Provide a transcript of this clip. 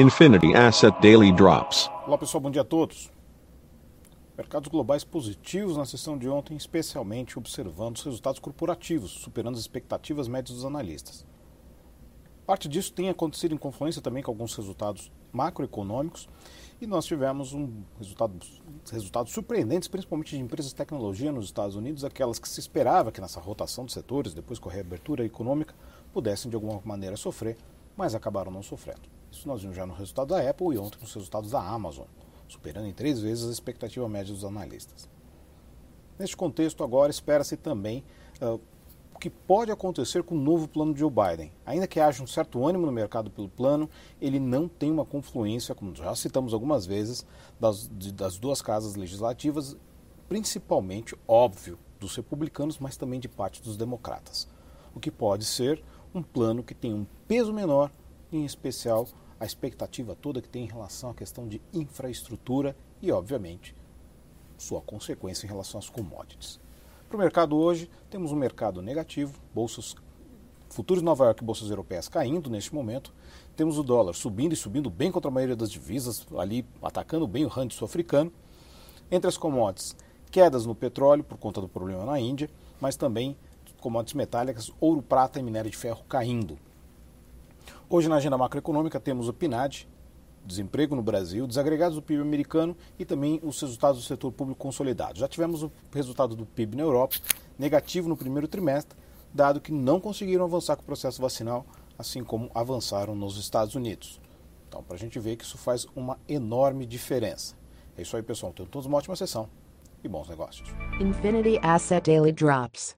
Infinity Asset Daily Drops. Olá pessoal, bom dia a todos. Mercados globais positivos na sessão de ontem, especialmente observando os resultados corporativos, superando as expectativas médias dos analistas. Parte disso tem acontecido em confluência também com alguns resultados macroeconômicos e nós tivemos um resultado, resultados surpreendentes, principalmente de empresas de tecnologia nos Estados Unidos, aquelas que se esperava que nessa rotação de setores, depois com a reabertura econômica, pudessem de alguma maneira sofrer, mas acabaram não sofrendo. Isso nós vimos já no resultado da Apple e ontem nos resultados da Amazon, superando em três vezes a expectativa média dos analistas. Neste contexto, agora espera-se também uh, o que pode acontecer com o novo plano de Joe Biden. Ainda que haja um certo ânimo no mercado pelo plano, ele não tem uma confluência, como já citamos algumas vezes, das, de, das duas casas legislativas, principalmente, óbvio, dos republicanos, mas também de parte dos democratas. O que pode ser um plano que tem um peso menor em especial a expectativa toda que tem em relação à questão de infraestrutura e, obviamente, sua consequência em relação às commodities. Para o mercado hoje, temos um mercado negativo, bolsas futuros de Nova York e bolsas europeias caindo neste momento. Temos o dólar subindo e subindo bem contra a maioria das divisas, ali atacando bem o rand sul-africano. Entre as commodities, quedas no petróleo por conta do problema na Índia, mas também commodities metálicas, ouro, prata e minério de ferro caindo. Hoje na agenda macroeconômica temos o PNAD, desemprego no Brasil, desagregados do PIB americano e também os resultados do setor público consolidado. Já tivemos o resultado do PIB na Europa, negativo no primeiro trimestre, dado que não conseguiram avançar com o processo vacinal, assim como avançaram nos Estados Unidos. Então, para a gente ver que isso faz uma enorme diferença. É isso aí, pessoal. Tenham todos uma ótima sessão e bons negócios. Infinity Asset Daily Drops.